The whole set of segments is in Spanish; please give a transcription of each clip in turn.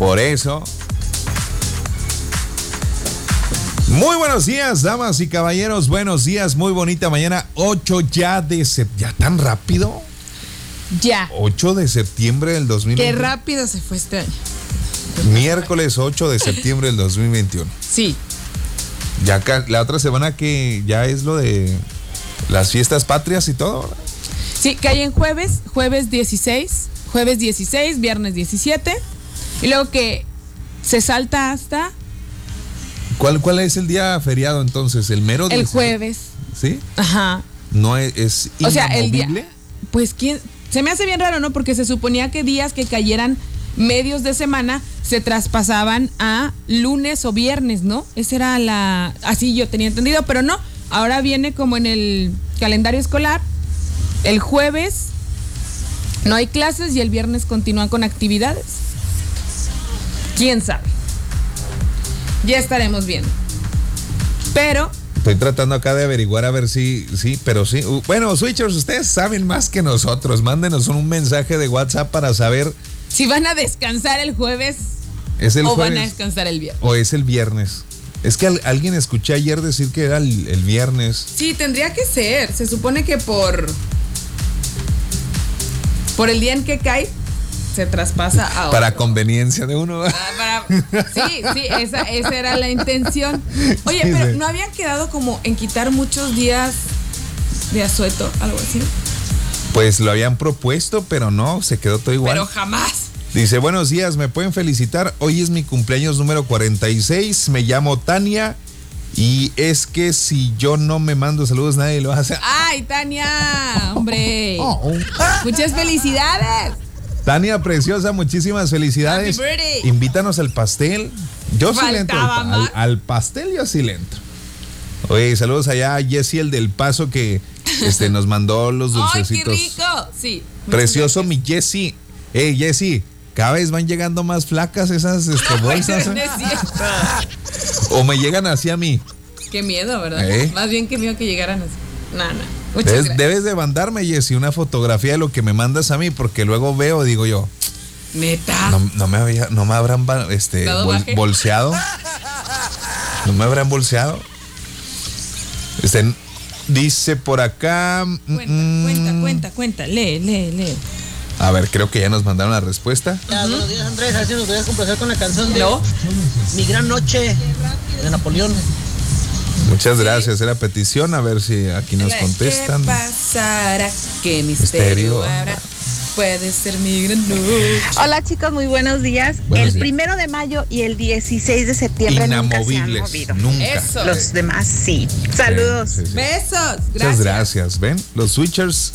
Por eso. Muy buenos días, damas y caballeros. Buenos días, muy bonita mañana. 8 ya de septiembre. ¿Ya tan rápido? Ya. 8 de septiembre del 2021. Qué rápido se fue este año. Miércoles 8 de septiembre del 2021. Sí. Ya la otra semana que ya es lo de las fiestas patrias y todo. ¿verdad? Sí, cae en jueves, jueves 16, jueves 16, viernes 17. Y luego que se salta hasta ¿Cuál, ¿Cuál es el día feriado entonces? ¿El mero el 16? jueves. ¿Sí? Ajá. No es, es O sea, el día. Pues quién. Se me hace bien raro, ¿no? Porque se suponía que días que cayeran medios de semana se traspasaban a lunes o viernes, ¿no? Esa era la. Así yo tenía entendido, pero no. Ahora viene como en el calendario escolar. El jueves no hay clases y el viernes continúan con actividades. ¿Quién sabe? Ya estaremos viendo. Pero Estoy tratando acá de averiguar a ver si, sí, pero sí. Bueno, Switchers, ustedes saben más que nosotros. Mándenos un mensaje de WhatsApp para saber, si van a descansar el jueves ¿es el o van a descansar el viernes. o es el viernes? Es que al- alguien escuché ayer decir que era el, el viernes. Sí, tendría que ser. Se supone que por. Por el día en que cae, se traspasa a Para otro. conveniencia de uno. Ah, para- Sí, sí, esa, esa era la intención. Oye, Sí, pero sí. ¿no habían quedado como en quitar muchos días de asueto? Algo así. Pues lo habían propuesto, pero no, se quedó todo igual. Pero jamás. Dice, buenos días, me pueden felicitar. Hoy es mi cumpleaños número 46. Me llamo Tania. Y es que si yo no me mando saludos, nadie lo hace. ¡Ay, Tania! ¡Hombre! Oh. ¡Muchas felicidades! Tania Preciosa, muchísimas felicidades. Invítanos al pastel. Yo sí le entro. Al, pastel yo sí le entro. Oye, saludos allá a Jessy, el del paso que este, nos mandó los ¡Ay, qué dulcecitos. rico! Sí. Precioso mi Jessy. Hey, Jessy, cada vez van llegando más flacas esas este, bolsas. No ¿eh? O me llegan así a mí. Qué miedo, ¿verdad? ¿Eh? Más bien que miedo que llegaran así. No, no. Debes, debes de mandarme, Jessy, una fotografía de lo que me mandas a mí, porque luego veo, digo yo, Neta. no, no me, había- no me habrán este, ¿Dado bol- bolseado. No me habrán bolseado. Este, dice por acá. mm, Cuenta, mm, cuenta, cuenta, cuenta. Lee, lee, lee. A ver, creo que ya nos mandaron la respuesta. Buenos días, Andrés. A ver si nos podías complacer con la canción de ¿No? Mi Gran Noche de Napoleón. Muchas gracias. Era petición, a ver si aquí nos contestan. ¿Qué pasará? ¿Qué Misterio misterio habrá? Puede ser mi gran noche. Hola chicos, muy buenos días. Buenos el días. primero de mayo y el 16 de septiembre nunca se han Inamovibles. movido. Nunca. Eso. Los demás sí. Saludos. Sí, sí, sí. Besos. Muchas gracias. ¿Ven? Los switchers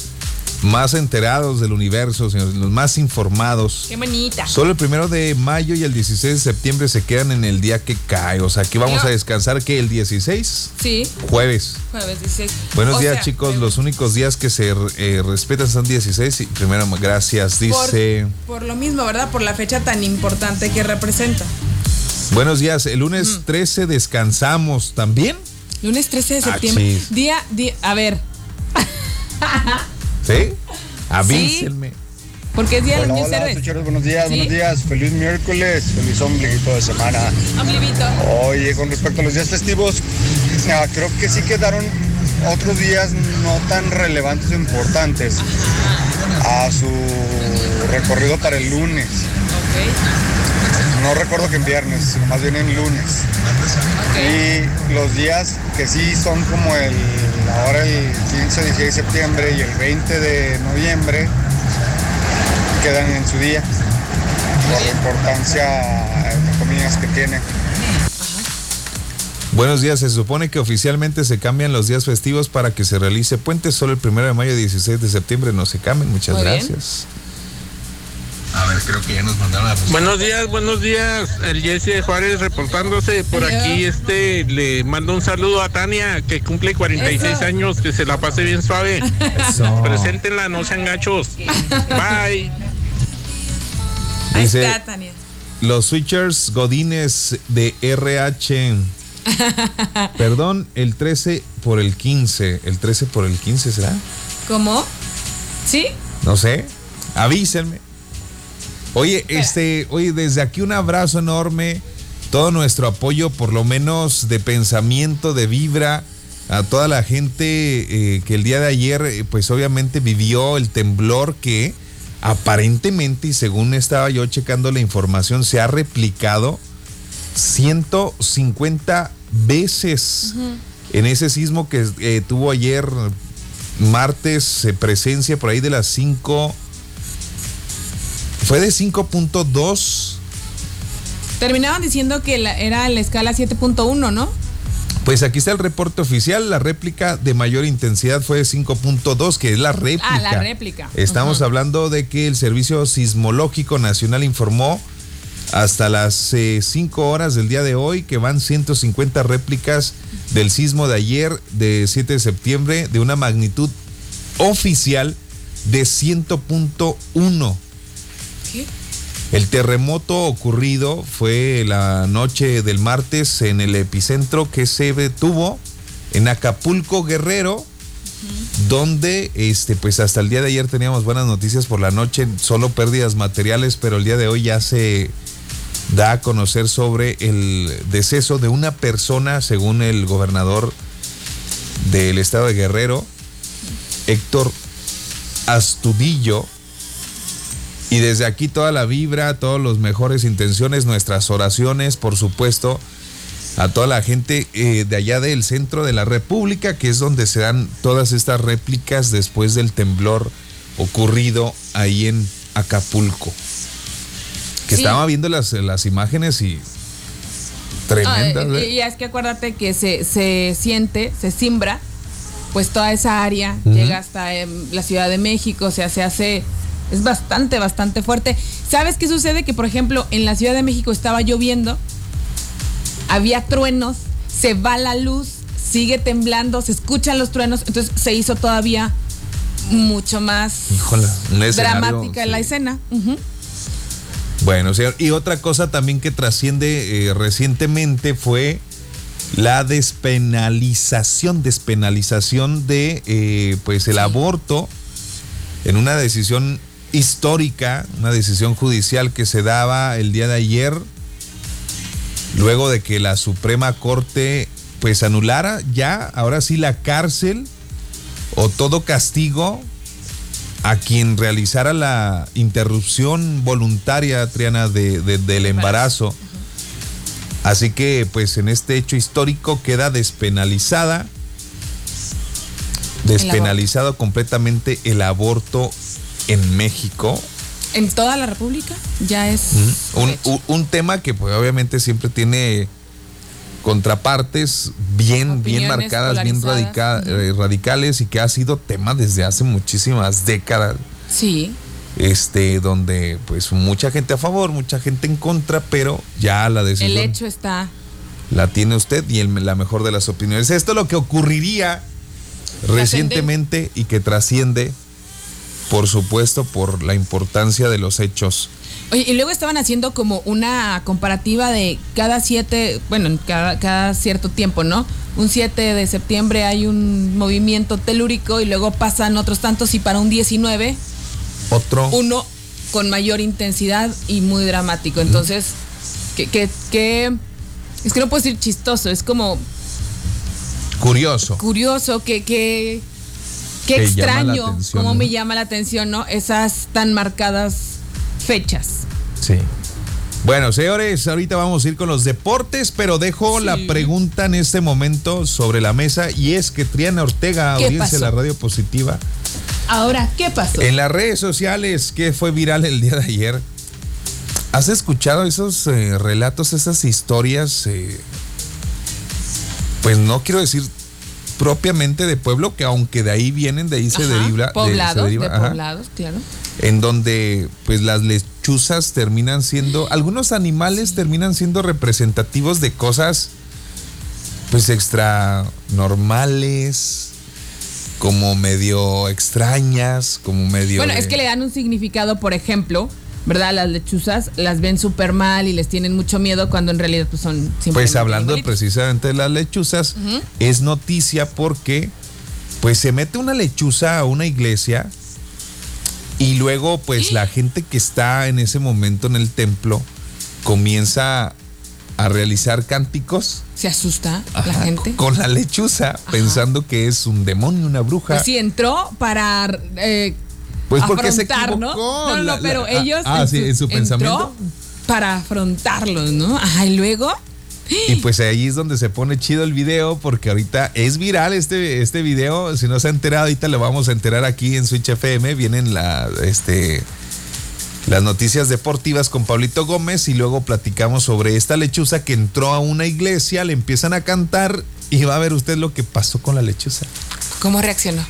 más enterados del universo, señores, los más informados. Qué bonita. Solo el primero de mayo y el 16 de septiembre se quedan en el día que cae. O sea, aquí vamos Yo- a descansar que el 16, Sí, jueves. jueves 16. Buenos O días, sea, chicos. jueves. Los únicos días que se eh, respetan son 16. Y primero, gracias. Dice. por lo mismo, ¿verdad? Por la fecha tan importante que representa. Buenos días. El lunes 13 descansamos también. Lunes 13 de Ah, septiembre. día, día, a ver, ¿Sí? Avísenme. porque es día de Hola, los niños hola. Tucheros, buenos días, Sí. buenos días, feliz miércoles, feliz ombliguito de semana. Ombliguito. Oye, con respecto a los días festivos, ah, creo que sí quedaron otros días no tan relevantes o importantes a su recorrido para el lunes. Ok, No recuerdo que en viernes, sino más bien en lunes. Y los días que sí son como el, ahora el 15, 16 de septiembre y el 20 de noviembre, quedan en su día, por la importancia, entre comillas, que tiene. Buenos días. Se supone que oficialmente se cambian los días festivos para que se realice puente. Solo el primero de mayo y 16 de septiembre no se cambian. Muchas Muy gracias. Creo que ya nos mandaron la Buenos días, buenos días. El Jesse de Juárez reportándose por aquí. Este le mando un saludo a Tania que cumple 46 Eso. años, que se la pase bien suave. Eso. Preséntenla, no sean gachos. Bye. Ahí Dice- está, Tania. Los switchers godines de RH. Perdón, el 13 por el 15. ¿El 13 por el 15 será? ¿Cómo? ¿Sí? No sé. Avísenme. Oye, este, oye, desde aquí un abrazo enorme, todo nuestro apoyo, por lo menos de pensamiento, de vibra, a toda la gente eh, que el día de ayer, eh, pues obviamente vivió el temblor que aparentemente, y según estaba yo checando la información, se ha replicado 150 veces en ese sismo que eh, tuvo ayer martes presencia por ahí de las 5 fue de 5.2. Terminaban diciendo que era la escala 7.1, ¿no? Pues aquí está el reporte oficial. La réplica de mayor intensidad fue de 5.2, que es la réplica. Ah, la réplica. Estamos hablando de que el Servicio Sismológico Nacional informó hasta las 5 eh, horas del día de hoy que van 150 réplicas del sismo de ayer, de 7 de septiembre, de una magnitud oficial de 100.1. El terremoto ocurrido fue la noche del martes en el epicentro que se detuvo en Acapulco Guerrero, donde este pues hasta el día de ayer teníamos buenas noticias por la noche, solo pérdidas materiales, pero el día de hoy ya se da a conocer sobre el deceso de una persona, según el gobernador del estado de Guerrero, Héctor Astudillo, y desde aquí toda la vibra, todas las mejores intenciones, nuestras oraciones, por supuesto, a toda la gente eh, de allá del centro de la República, que es donde se dan todas estas réplicas después del temblor ocurrido ahí en Acapulco. Que estaba viendo las, las imágenes y tremendas. Ah, y, es que acuérdate que se, se siente, se simbra, pues toda esa área llega hasta la Ciudad de México, o sea, se hace es bastante, bastante fuerte. ¿Sabes qué sucede? Que, por ejemplo, en la Ciudad de México estaba lloviendo, había truenos, se va la luz, sigue temblando, se escuchan los truenos, entonces se hizo todavía mucho más dramática la escena. Bueno, señor, y otra cosa también que trasciende eh, recientemente fue la despenalización, despenalización de eh, pues el aborto en una decisión histórica, una decisión judicial que se daba el día de ayer, luego de que la Suprema Corte pues anulara ya, ahora sí, la cárcel o todo castigo a quien realizara la interrupción voluntaria, Triana, de, del embarazo. Así que pues en este hecho histórico queda despenalizada, despenalizado completamente el aborto en México. En toda la República ya es un, tema que pues obviamente siempre tiene contrapartes bien, bien marcadas, bien eh, radicales y que ha sido tema desde hace muchísimas décadas. Sí. Este, donde pues mucha gente a favor, mucha gente en contra, pero ya la decisión. El hecho está. La tiene usted y la mejor de las opiniones. Esto es lo que ocurriría recientemente y que trasciende por supuesto, por la importancia de los hechos. Oye, y luego estaban haciendo como una comparativa de cada siete, bueno, cada, cada cierto tiempo, ¿no? Un 7 de septiembre hay un movimiento telúrico y luego pasan otros tantos y para un 19, otro. Uno con mayor intensidad y muy dramático. Entonces, que, que, que, es que no puedo decir chistoso, es como... Curioso. Curioso, que, que Qué extraño, cómo me llama la atención, ¿no? Esas tan marcadas fechas. Sí. Bueno, señores, ahorita vamos a ir con los deportes, pero dejo la pregunta en este momento sobre la mesa y es que Triana Ortega, audiencia de la radio positiva. Ahora, ¿qué pasó? En las redes sociales, que fue viral el día de ayer, ¿has escuchado esos eh, relatos, esas historias? Eh, pues no quiero decir propiamente de pueblo, que aunque de ahí vienen, de ahí se deriva. Poblados, de, poblados, claro. En donde pues las lechuzas terminan siendo, algunos animales terminan siendo representativos de cosas pues extra normales, como medio extrañas, como medio... Bueno, es que le dan un significado, por ejemplo, ¿verdad? Las lechuzas las ven súper mal y les tienen mucho miedo cuando en realidad pues, son Pues hablando precisamente de las lechuzas, es noticia porque pues se mete una lechuza a una iglesia Y luego, pues la gente que está en ese momento en el templo comienza a realizar cánticos. Se asusta la gente. Con la lechuza, pensando que es un demonio, una bruja. Pues sí, entró para eh, Pues porque se afrontar, ¿no? equivocó, No, no, la- pero ah, ellos. ah, sí, en su entró pensamiento. Para afrontarlos, ¿no? Ajá, y luego. Y pues ahí es donde se pone chido el video, porque ahorita es viral este, este video. Si no se ha enterado, ahorita lo vamos a enterar aquí en Switch FM. Vienen la, este, las noticias deportivas con Pablito Gómez y luego platicamos sobre esta lechuza que entró a una iglesia, le empiezan a cantar y va a ver usted lo que pasó con la lechuza. ¿Cómo reaccionó?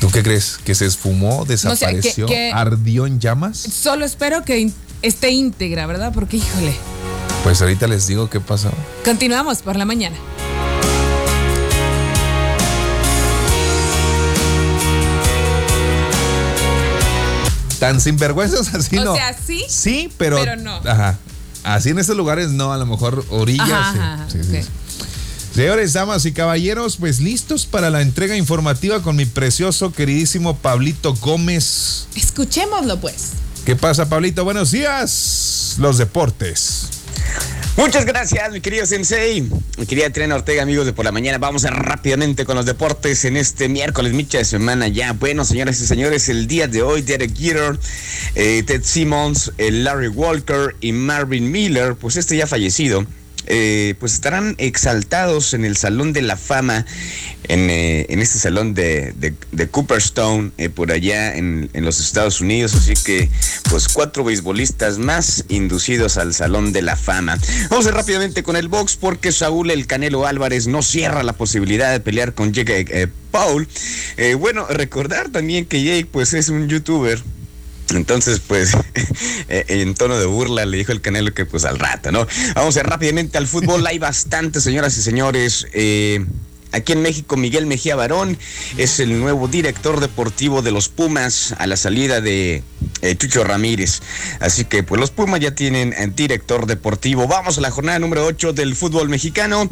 ¿Tú qué crees? ¿Que se esfumó, desapareció, que- que- ardió en llamas? Solo espero que esté íntegra, ¿verdad? Porque, híjole. Pues ahorita les digo qué pasó. Continuamos por la mañana. Tan sinvergüenzas así O no. sea, sí, Sí, pero. pero no. Ajá. Así en estos lugares no, a lo mejor orillas. Ajá, sí, ajá, sí, sí, ok. sí. Señores, damas y caballeros, pues listos para la entrega informativa con mi precioso, queridísimo Pablito Gómez. Escuchémoslo, pues. ¿Qué pasa, Pablito? Buenos días. Los deportes. Muchas gracias, mi querido Sensei. Mi querida Triana Ortega, amigos de por la mañana. Vamos a rápidamente con los deportes en este miércoles, micha de semana ya. Bueno, señoras y señores, el día de hoy, Derek Jeter, eh, Ted Simmons, eh, Larry Walker y Marvin Miller, pues este ya fallecido. Eh, pues estarán exaltados en el Salón de la Fama, en, eh, en este salón de, de, Cooperstown, eh, por allá en, en los Estados Unidos. Así que, pues cuatro beisbolistas más inducidos al Salón de la Fama. Vamos a ir rápidamente con el box porque Saúl El Canelo Álvarez no cierra la posibilidad de pelear con Jake Paul. Bueno, recordar también que Jake, pues es un youtuber. Entonces, pues, eh, en tono de burla le dijo el Canelo que pues al rato, ¿no? Vamos a ir rápidamente al fútbol. Hay bastante, señoras y señores. Eh, Aquí en México, Miguel Mejía Barón es el nuevo director deportivo de los Pumas a la salida de eh, Chucho Ramírez. Así que, pues, los Pumas ya tienen eh, director deportivo. Vamos a la jornada número 8 del fútbol mexicano,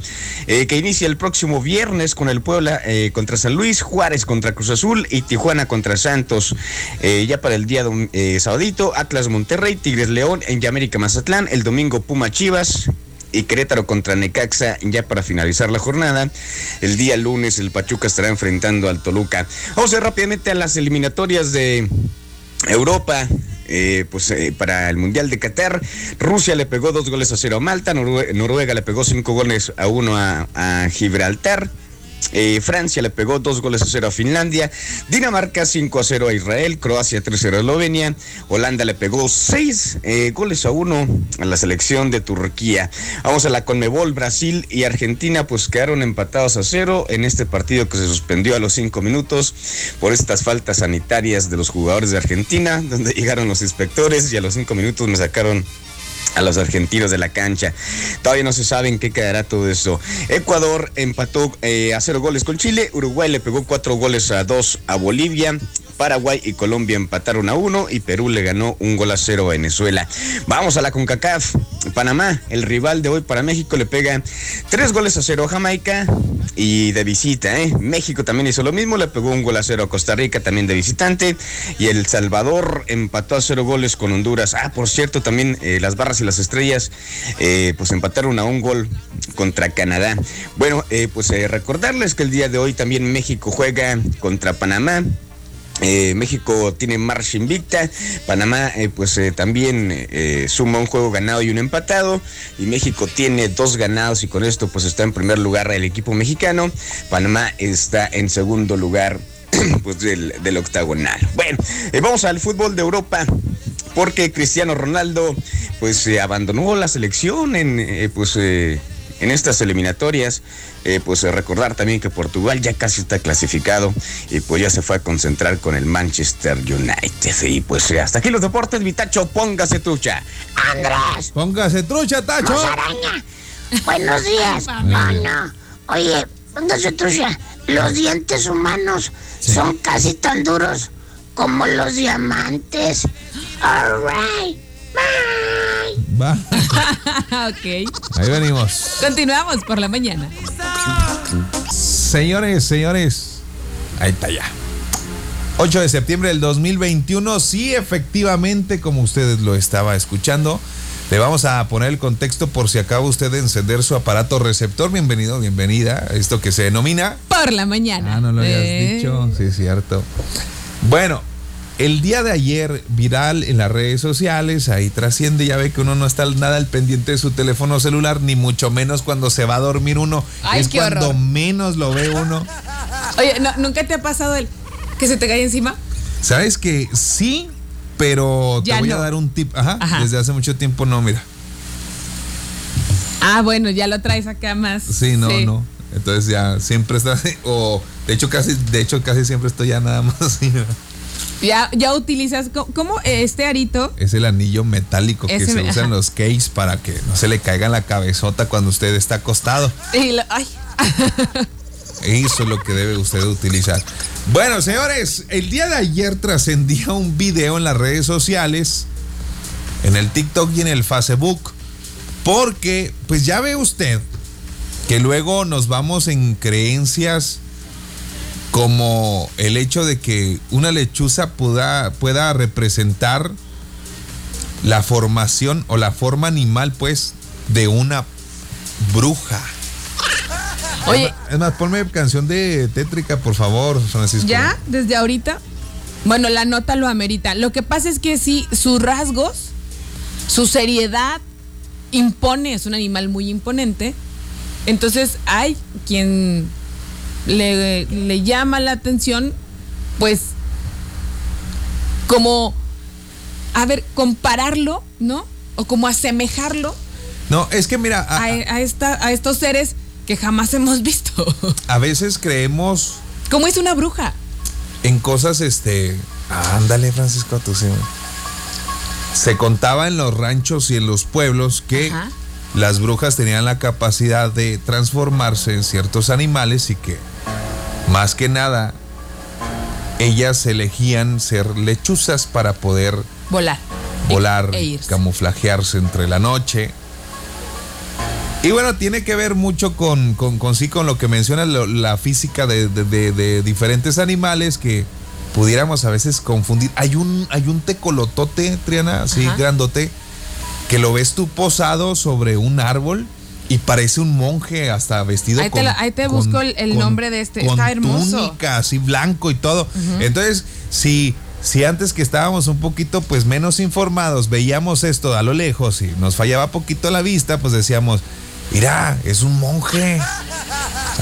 eh, que inicia el próximo viernes con el Puebla contra San Luis, Juárez contra Cruz Azul y Tijuana contra Santos. Ya para el día sabadito, Atlas Monterrey, Tigres León, en América Mazatlán, el domingo Puma Chivas, y Querétaro contra Necaxa ya para finalizar la jornada. El día lunes el Pachuca estará enfrentando al Toluca. Vamos a rápidamente a las eliminatorias de Europa. eh, pues eh, para el Mundial de Qatar, Rusia le pegó dos goles a cero a Malta, Norue- Noruega le pegó cinco goles a uno a Gibraltar. Eh, Francia le pegó dos goles a cero a Finlandia, Dinamarca 5 a 0 a Israel, Croacia 3 a 0 a Eslovenia, Holanda le pegó seis eh, goles a uno a la selección de Turquía. Vamos a la Conmebol, Brasil y Argentina pues quedaron empatados a cero en este partido que se suspendió a los cinco minutos por estas faltas sanitarias de los jugadores de Argentina, donde llegaron los inspectores y a los cinco minutos me sacaron a los argentinos de la cancha. Todavía no se sabe en qué quedará todo eso. Ecuador empató eh, a cero goles con Chile. Uruguay le pegó cuatro goles a dos a Bolivia. Paraguay y Colombia empataron a uno y Perú le ganó un gol a cero a Venezuela. Vamos a la CONCACAF. Panamá, el rival de hoy para México, le pega tres goles a cero a Jamaica y de visita. ¿eh? México también hizo lo mismo, le pegó un gol a cero a Costa Rica también de visitante y El Salvador empató a cero goles con Honduras. Ah, por cierto, también eh, las barras y las estrellas eh, pues empataron a un gol contra Canadá. Bueno, eh, pues recordarles que el día de hoy también México juega contra Panamá. Eh, México tiene marcha invicta, Panamá eh, pues eh, también eh, suma un juego ganado y un empatado y México tiene dos ganados y con esto pues está en primer lugar el equipo mexicano, Panamá está en segundo lugar pues del, del octagonal. Bueno, eh, vamos al fútbol de Europa porque Cristiano Ronaldo pues abandonó la selección en pues en estas eliminatorias. Eh, pues recordar también que Portugal ya casi está clasificado y pues ya se fue a concentrar con el Manchester United. Y pues eh, hasta aquí los deportes, mi tacho, póngase trucha. Andrés, Póngase trucha, Tacho. araña. Buenos días. No, no. Oye, póngase trucha. Los dientes humanos son casi tan duros como los diamantes. All right. Bye. Va. ok. Ahí venimos. Continuamos por la mañana. Señores, señores. Ahí está ya. 8 de septiembre del 2021, sí, efectivamente, como ustedes lo estaba escuchando, le vamos a poner el contexto por si acaba usted de encender su aparato receptor. Bienvenido, bienvenida a esto que se denomina... Por la mañana. Ah, no lo habías Eh. dicho, sí, es cierto. Bueno, el día de ayer, viral en las redes sociales, ahí trasciende, ya ve que uno no está nada al pendiente de su teléfono celular, ni mucho menos cuando se va a dormir uno. Ay, es cuando horror. menos lo ve uno. Oye, ¿no- ¿nunca te ha pasado el que se te cae encima? ¿Sabes que sí? Pero te voy a dar un tip. Ajá, Ajá. Desde hace mucho tiempo no, mira. Ah, bueno, ya lo traes acá más. Sí, no, no. Entonces ya siempre está o de hecho casi, de hecho casi siempre estoy ya nada más así. Ya, ya utilizas, ¿cómo este arito? Es el anillo metálico que se me- usa en los cakes para que no se le caiga en la cabezota cuando usted está acostado. Y lo- ay, Eso es lo que debe usted utilizar. Bueno, señores, el día de ayer trascendía un video en las redes sociales, en el TikTok y en el Facebook, porque, pues ya ve usted que luego nos vamos en creencias como el hecho de que una lechuza pueda, pueda representar la formación o la forma animal, pues, de una bruja. Oye, Es más, ponme canción de tétrica, por favor, Francisco. ya, desde ahorita. Bueno, la nota lo amerita. Lo que pasa es que sí, sus rasgos, su seriedad impone, es un animal muy imponente. Entonces hay quien le, le llama la atención, pues, como, a ver, compararlo, ¿no? O como asemejarlo No, es que mira, a, a, a esta, a estos seres que jamás hemos visto. a veces creemos ¿Cómo es una bruja? en cosas, este. Ándale, Francisco, tú sí. Se contaba en los ranchos y en los pueblos que Ajá. las brujas tenían la capacidad de transformarse en ciertos animales y que, más que nada, ellas elegían ser lechuzas para poder Volar. volar, E- camuflajearse entre la noche. Y bueno, tiene que ver mucho con, con, con sí, con lo que menciona lo- la física de, de- de- de diferentes animales que pudiéramos a veces confundir. Hay un, hay un tecolotote, Triana, así grandote, que lo ves tú posado sobre un árbol y parece un monje hasta vestido Ahí te con, ahí te con- busco el- nombre de este. con Está hermoso. túnica, así blanco y todo. Entonces, si, si antes que estábamos un poquito pues menos informados veíamos esto a lo lejos y nos fallaba poquito la vista, pues decíamos, mira, es un monje.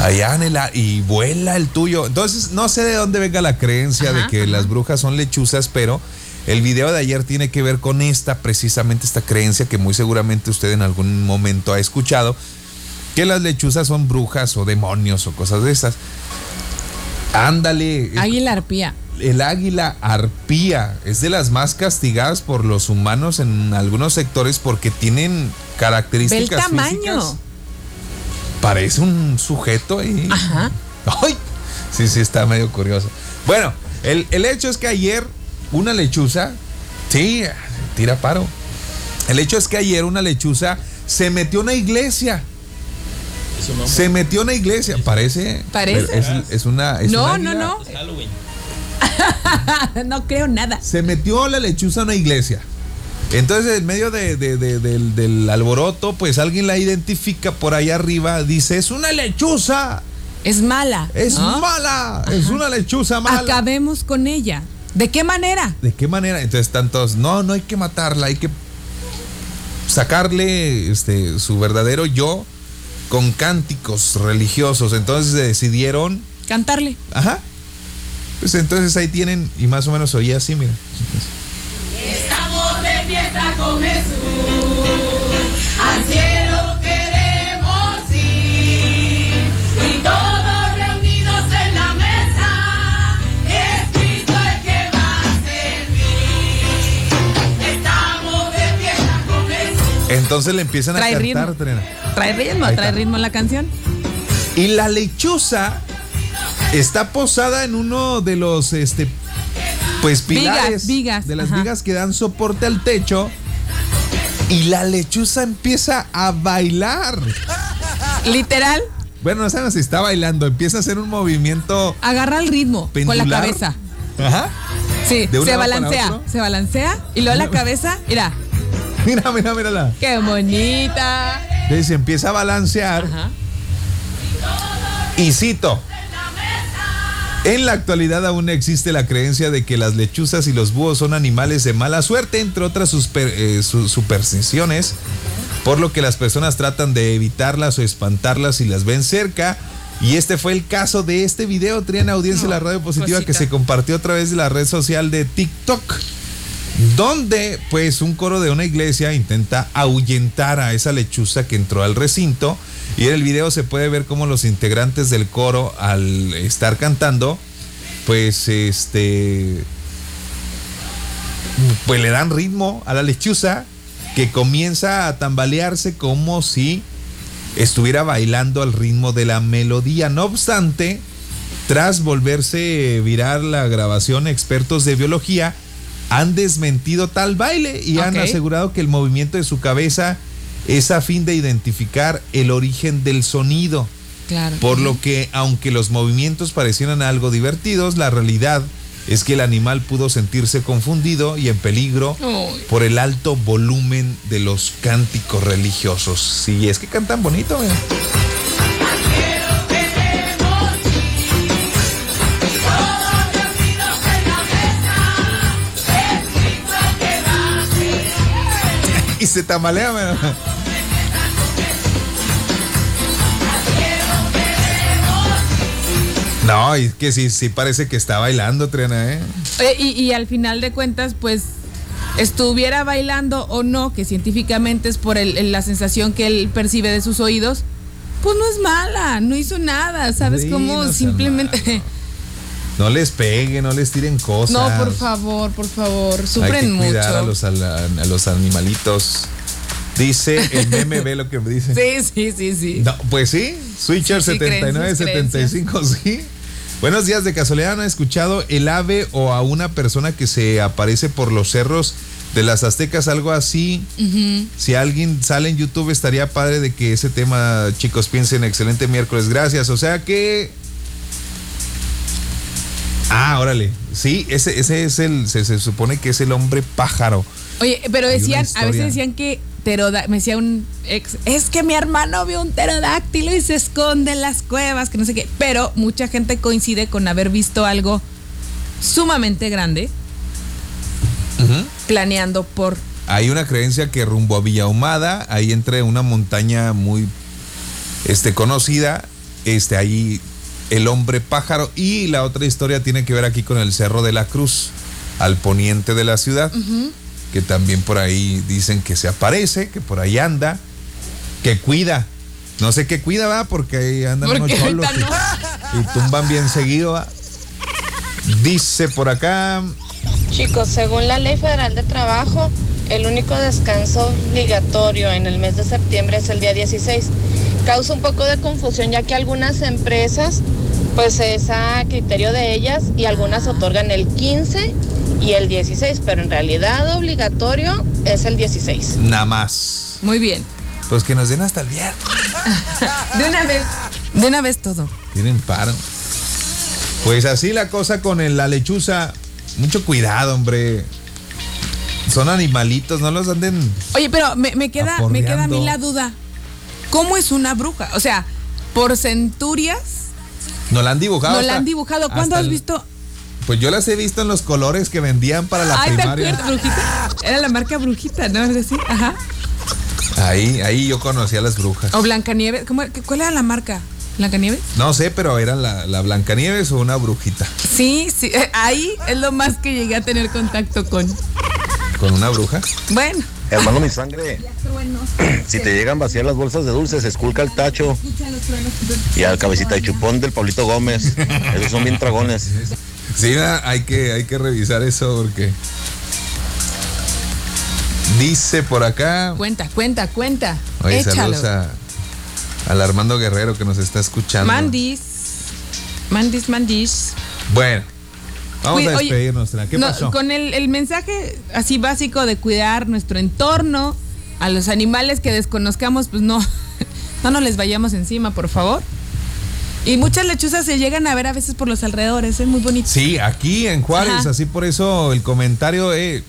Allá en el y vuela el tuyo. Entonces, no sé de dónde venga la creencia de que ajá. las brujas son lechuzas, pero el video de ayer tiene que ver con esta, precisamente esta creencia que muy seguramente usted en algún momento ha escuchado, que las lechuzas son brujas o demonios o cosas de esas. Ándale, Águila arpía. el águila arpía es de las más castigadas por los humanos en algunos sectores porque tienen características el tamaño. físicas. Parece un sujeto ahí. Ajá. Ay, sí, sí, está medio curioso. Bueno, el, el hecho es que ayer una lechuza, sí, tira paro. El hecho es que ayer una lechuza se metió a una iglesia. Se metió a una iglesia, parece. Parece. Es, es una. es No, una no, águila. no. Halloween. no creo nada. Se metió la lechuza a una iglesia. Entonces, en medio de- de- de- del, del alboroto, pues alguien la identifica por ahí arriba, dice, es una lechuza, Es mala. es ¿no? mala, es una lechuza mala. Acabemos con ella. ¿De qué manera? ¿De qué manera? Entonces tantos, no, no hay que matarla, hay que sacarle este, su verdadero yo con cánticos religiosos. Entonces decidieron, Cantarle. ajá. Pues entonces ahí tienen, y más o menos oía así, mira. Estamos de fiesta con Jesús, Entonces le empiezan a cantar, ritmo. Trena. Trae ritmo, trae ritmo la canción. Y la lechuza está posada en uno de los este pues Vigas, pilares vigas, de las ajá. vigas que dan soporte al techo y la lechuza empieza a bailar. Literal, Bueno, no sabemos si está bailando, empieza a hacer un movimiento agarra el ritmo pendular. con la cabeza. Ajá. Sí, ¿De un se balancea, se balancea y luego la cabeza, mira, Mira, mira, mírala. qué bonita. Entonces empieza a balancear. Ajá. Y cito. En la actualidad aún existe la creencia de que las lechuzas y los búhos son animales de mala suerte, entre otras eh, su- supersticiones, por lo que las personas tratan de evitarlas o espantarlas si las ven cerca. Y este fue el caso de este video, Triana Audiencia de la Radio Positiva, que se compartió a través de la red social de TikTok, donde pues un coro de una iglesia intenta ahuyentar a esa lechuza que entró al recinto. Y en el video se puede ver cómo los integrantes del coro, al estar cantando, pues este. Pues le dan ritmo a la lechuza que comienza a tambalearse como si estuviera bailando al ritmo de la melodía. No obstante, tras volverse viral la grabación, expertos de biología han desmentido tal baile y han asegurado que el movimiento de su cabeza es a fin de identificar el origen del sonido. Claro. Por lo que, aunque los movimientos parecieran algo divertidos, la realidad es que el animal pudo sentirse confundido y en peligro por el alto volumen de los cánticos religiosos. Sí, es que cantan bonito, ¿eh? Se tamalea, ¿verdad? No, y que sí, sí parece que está bailando, Triana, ¿eh? Y, y al final de cuentas, pues estuviera bailando o no, que científicamente es por el- el- la sensación que él percibe de sus oídos, pues no es mala, no hizo nada, ¿sabes Sí, cómo? no Simplemente... No les peguen, no les tiren cosas. No, por favor, por favor, Hay sufren que cuidar mucho. a los, a los animalitos. Dice el meme, ve lo que me dice. Sí, sí, sí, sí. No, pues sí, Switcher Sí, sí, creen sus 7975, sí. Buenos días, de casualidad no he escuchado el ave o a una persona que se aparece por los cerros de las aztecas, algo así. Si alguien sale en YouTube estaría padre de que ese tema, chicos, piensen excelente miércoles, gracias. O sea que... Ah, órale. Sí, ese, ese es el, se, se supone que es el hombre pájaro. Oye, pero Hay decían, a veces decían que pterodáctilo, me decía un ex, es que mi hermano vio un pterodáctilo y se esconde en las cuevas, que no sé qué. Pero mucha gente coincide con haber visto algo sumamente grande planeando por Hay una creencia que rumbo a Villa Ahumada, ahí entre una montaña muy este, conocida, este, ahí el hombre pájaro. Y la otra historia tiene que ver aquí con el Cerro de la Cruz, al poniente de la ciudad, que también por ahí dicen que se aparece, que por ahí anda, que cuida. No sé qué cuida, va, porque ahí andan unos cholos ahorita y, y tumban bien seguido, va. Dice por acá, Chicos, según la Ley Federal de Trabajo, el único descanso obligatorio en el mes de septiembre es el día 16. Causa un poco de confusión ya que algunas empresas, pues es a criterio de ellas y algunas otorgan el 15 y el 16, pero en realidad obligatorio es el 16. nada más. muy bien. Pues que nos den hasta el viernes. De una vez, de una vez todo. Tienen paro. Pues así la cosa con el- la lechuza. Mucho cuidado, hombre. Son animalitos, no los anden. Oye, pero me, me queda, me queda a mí la duda. ¿Cómo es una bruja? O sea, por centurias No la han dibujado. no la han dibujado. ¿Cuándo has visto? Pues yo las he visto en los colores que vendían para la Ay, ¿te primaria. brujita? Era la marca brujita, ¿no? Algo así, Ajá. Ahí, ahí yo conocía a las brujas. O Blancanieves. ¿Cómo, qué- ¿Cuál era la marca? ¿Blancanieves? No sé, pero era la, la Blancanieves o una brujita. Sí, sí. eh, Ahí es lo más que llegué a tener contacto con. Con una bruja. Bueno. Hermano, mi sangre. Si te llegan vacías las bolsas de dulces, esculca el tacho y al cabecita de chupón del Pablito Gómez. Esos son bien dragones. Sí, hay que, hay que revisar eso porque. Dice por acá. Cuenta, cuenta, cuenta. Oye, Échalo. saludos a, al Armando Guerrero que nos está escuchando. Mandis. Mandis, mandis. Bueno, vamos a despedirnos. ¿Qué no, pasó? Con el, el mensaje así básico de cuidar nuestro entorno, a los animales que desconozcamos, pues no, no nos les vayamos encima, por favor. Y muchas lechuzas se llegan a ver a veces por los alrededores, es muy bonito. Sí, aquí en Juárez, Ajá. así por eso el comentario, eh,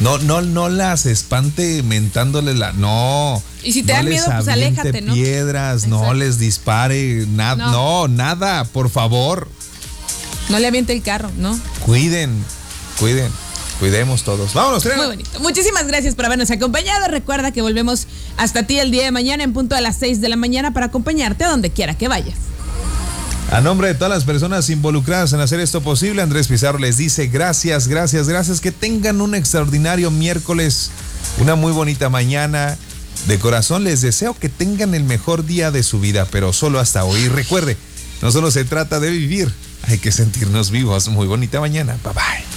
no, no, no las espante mentándole la, no. Y si te no dan les miedo, pues aléjate, ¿no? piedras, no les dispare, nada, No. no, nada, por favor, No le aviente el carro, ¿no? cuiden, cuiden, cuidemos todos. Vámonos. Muy bonito. Muchísimas gracias por habernos acompañado. Recuerda que volvemos hasta ti el día de mañana en punto a las 6 de la mañana para acompañarte a donde quiera que vayas. A nombre de todas las personas involucradas en hacer esto posible, Andrés Pizarro les dice gracias, gracias, gracias. Que tengan un extraordinario miércoles, una muy bonita mañana. De corazón les deseo que tengan el mejor día de su vida, pero solo hasta hoy. Recuerde, no solo se trata de vivir, hay que sentirnos vivos. Muy bonita mañana. Bye bye.